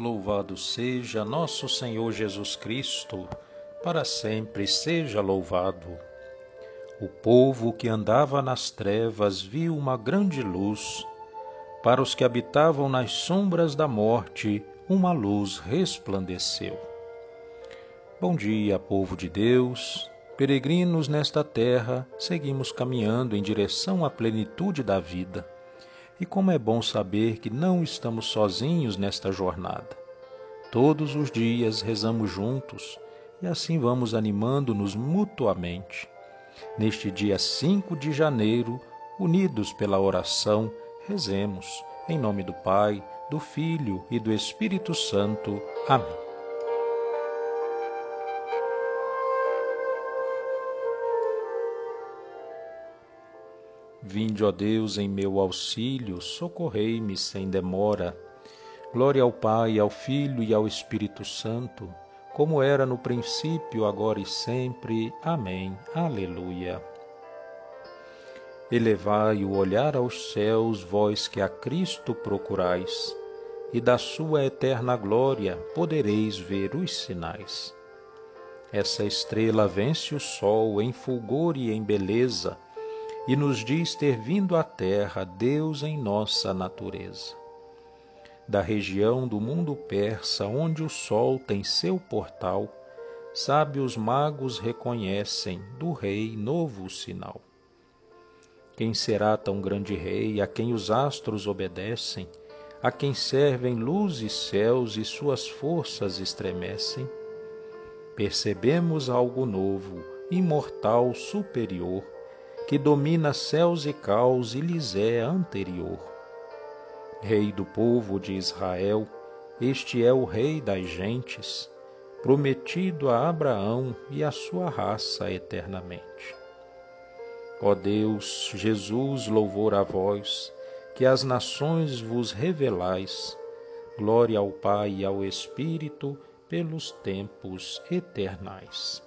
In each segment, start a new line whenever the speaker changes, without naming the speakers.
Louvado seja nosso Senhor Jesus Cristo, para sempre seja louvado. O povo que andava nas trevas viu uma grande luz. Para os que habitavam nas sombras da morte, uma luz resplandeceu. Bom dia, povo de Deus. Peregrinos nesta terra, seguimos caminhando em direção à plenitude da vida. E como é bom saber que não estamos sozinhos nesta jornada. Todos os dias rezamos juntos e assim vamos animando-nos mutuamente. Neste dia 5 de janeiro, unidos pela oração, rezemos em nome do Pai, do Filho e do Espírito Santo. Amém. Vinde, ó Deus, em meu auxílio, socorrei-me sem demora. Glória ao Pai, ao Filho e ao Espírito Santo, como era no princípio, agora e sempre. Amém. Aleluia. Elevai o olhar aos céus, vós que a Cristo procurais, e da sua eterna glória podereis ver os sinais. Essa estrela vence o sol em fulgor e em beleza e nos diz ter vindo à terra Deus em nossa natureza. Da região do mundo persa, onde o sol tem seu portal, sábios magos reconhecem do rei novo sinal. Quem será tão grande rei a quem os astros obedecem, a quem servem luz e céus e suas forças estremecem? Percebemos algo novo, imortal, superior, que domina céus e caos e lhes é anterior. Rei do povo de Israel, este é o Rei das gentes, prometido a Abraão e a sua raça eternamente. Ó Deus, Jesus, louvor a vós, que as nações vos revelais, glória ao Pai e ao Espírito, pelos tempos eternais.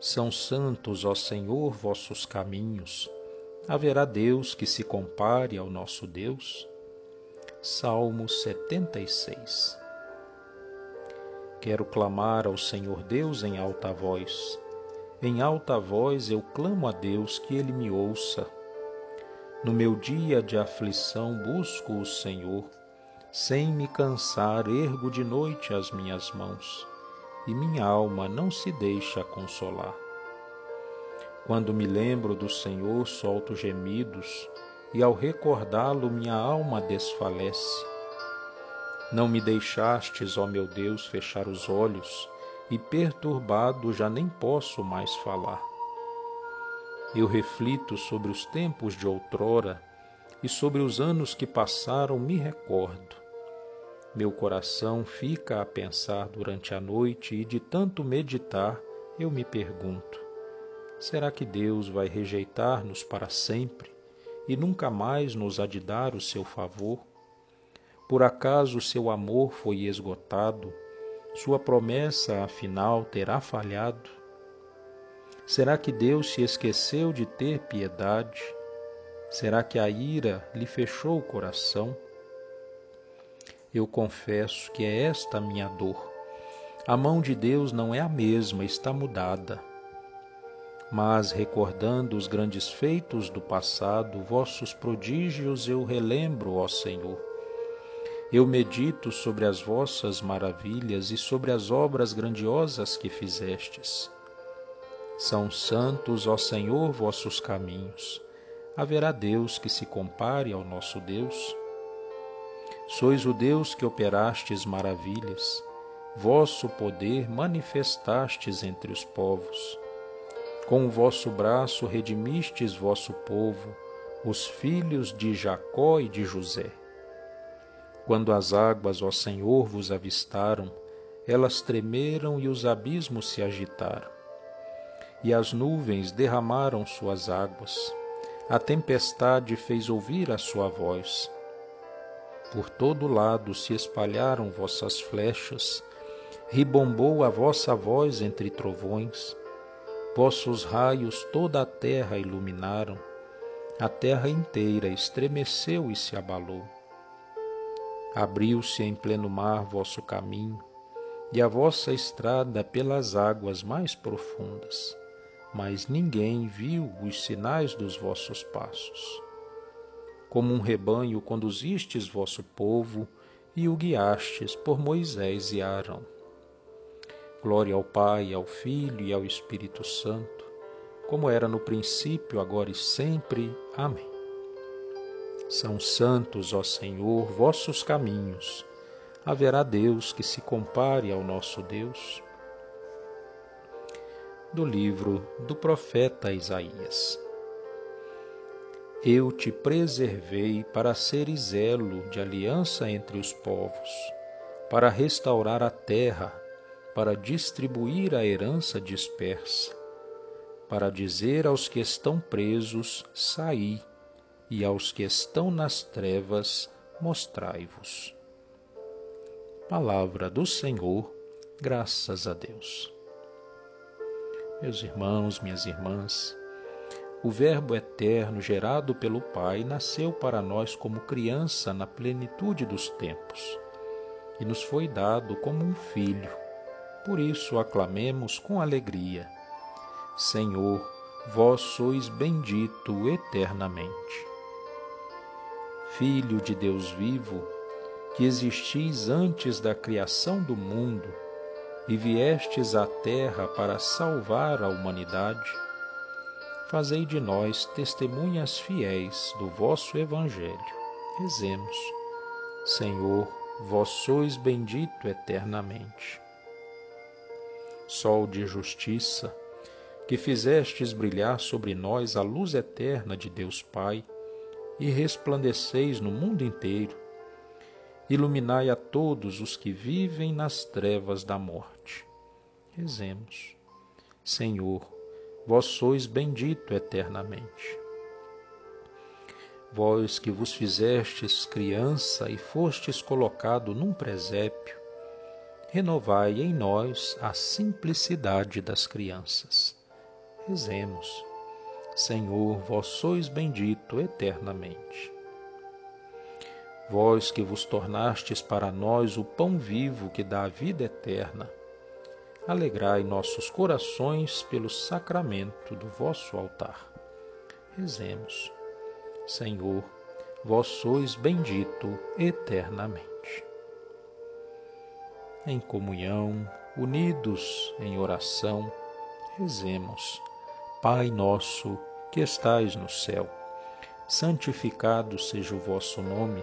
São santos, ó Senhor, vossos caminhos. Haverá Deus que se compare ao nosso Deus? Salmo 76 Quero clamar ao Senhor Deus em alta voz. Em alta voz eu clamo a Deus que Ele me ouça. No meu dia de aflição busco o Senhor. Sem me cansar, ergo de noite as minhas mãos e minha alma não se deixa consolar. Quando me lembro do Senhor, solto gemidos, e ao recordá-lo minha alma desfalece. Não me deixastes, ó meu Deus, fechar os olhos, e perturbado já nem posso mais falar. Eu reflito sobre os tempos de outrora, e sobre os anos que passaram me recordo meu coração fica a pensar durante a noite e de tanto meditar eu me pergunto: será que Deus vai rejeitar-nos para sempre e nunca mais nos há de dar o seu favor? Por acaso seu amor foi esgotado? Sua promessa afinal terá falhado? Será que Deus se esqueceu de ter piedade? Será que a ira lhe fechou o coração? Eu confesso que é esta a minha dor. A mão de Deus não é a mesma, está mudada. Mas, recordando os grandes feitos do passado, vossos prodígios eu relembro, ó Senhor. Eu medito sobre as vossas maravilhas e sobre as obras grandiosas que fizestes. São santos, ó Senhor, vossos caminhos. Haverá Deus que se compare ao nosso Deus? Sois o Deus que operastes maravilhas, vosso poder manifestastes entre os povos. Com o vosso braço redimistes vosso povo, os filhos de Jacó e de José. Quando as águas, ó Senhor, vos avistaram, elas tremeram e os abismos se agitaram. E as nuvens derramaram suas águas. A tempestade fez ouvir a sua voz por todo lado se espalharam vossas flechas, ribombou a vossa voz entre trovões, vossos raios toda a terra iluminaram, a terra inteira estremeceu e se abalou. Abriu-se em pleno mar vosso caminho, e a vossa estrada pelas águas mais profundas, mas ninguém viu os sinais dos vossos passos. Como um rebanho conduzistes vosso povo e o guiastes por Moisés e Arão. Glória ao Pai, ao Filho e ao Espírito Santo, como era no princípio, agora e sempre. Amém. São santos, ó Senhor, vossos caminhos. Haverá Deus que se compare ao nosso Deus? Do livro do profeta Isaías. Eu te preservei para seres elo de aliança entre os povos, para restaurar a terra, para distribuir a herança dispersa, para dizer aos que estão presos: saí e aos que estão nas trevas, mostrai-vos. Palavra do Senhor, graças a Deus. Meus irmãos, minhas irmãs, o Verbo eterno gerado pelo Pai nasceu para nós como criança na plenitude dos tempos e nos foi dado como um filho. Por isso aclamemos com alegria: Senhor, vós sois bendito eternamente. Filho de Deus vivo, que existis antes da criação do mundo e viestes à terra para salvar a humanidade, fazei de nós testemunhas fiéis do vosso Evangelho. Rezemos. Senhor, vós sois bendito eternamente. Sol de justiça, que fizestes brilhar sobre nós a luz eterna de Deus Pai, e resplandeceis no mundo inteiro. Iluminai a todos os que vivem nas trevas da morte. Rezemos. Senhor, vós sois bendito eternamente. Vós que vos fizestes criança e fostes colocado num presépio, renovai em nós a simplicidade das crianças. Rezemos. Senhor, vós sois bendito eternamente. Vós que vos tornastes para nós o pão vivo que dá a vida eterna, alegrai nossos corações pelo sacramento do vosso altar. Rezemos. Senhor, vós sois bendito eternamente. Em comunhão, unidos em oração, rezemos. Pai nosso, que estais no céu. Santificado seja o vosso nome.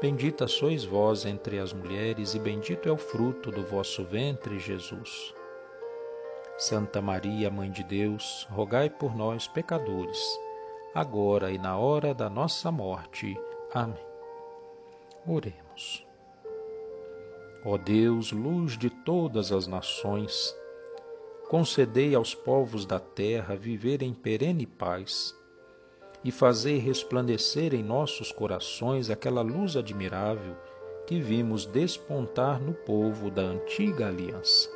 Bendita sois vós entre as mulheres, e bendito é o fruto do vosso ventre, Jesus. Santa Maria, Mãe de Deus, rogai por nós, pecadores, agora e na hora da nossa morte. Amém. Oremos. Ó Deus, luz de todas as nações, concedei aos povos da terra viver em perene paz e fazei resplandecer em nossos corações aquela luz admirável que vimos despontar no povo da antiga aliança.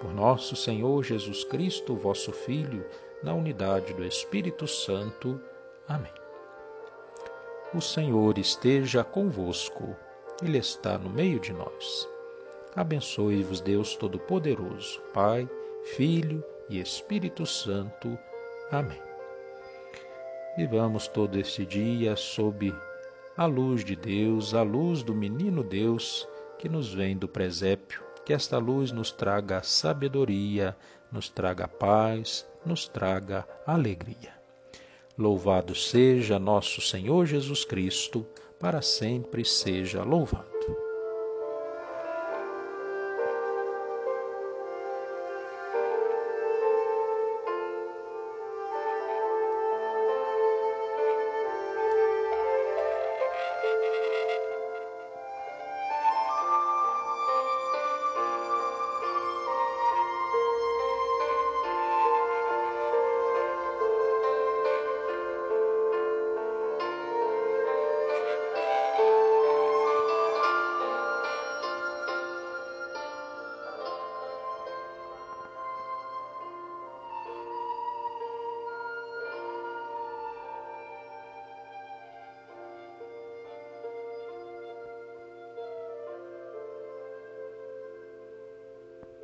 Por nosso Senhor Jesus Cristo, vosso Filho, na unidade do Espírito Santo. Amém. O Senhor esteja convosco, Ele está no meio de nós. Abençoe-vos, Deus Todo-Poderoso, Pai, Filho e Espírito Santo. Amém. Vivamos todo este dia sob a luz de Deus, a luz do menino Deus que nos vem do presépio. Que esta luz nos traga sabedoria, nos traga paz, nos traga alegria. Louvado seja nosso Senhor Jesus Cristo, para sempre seja louvado.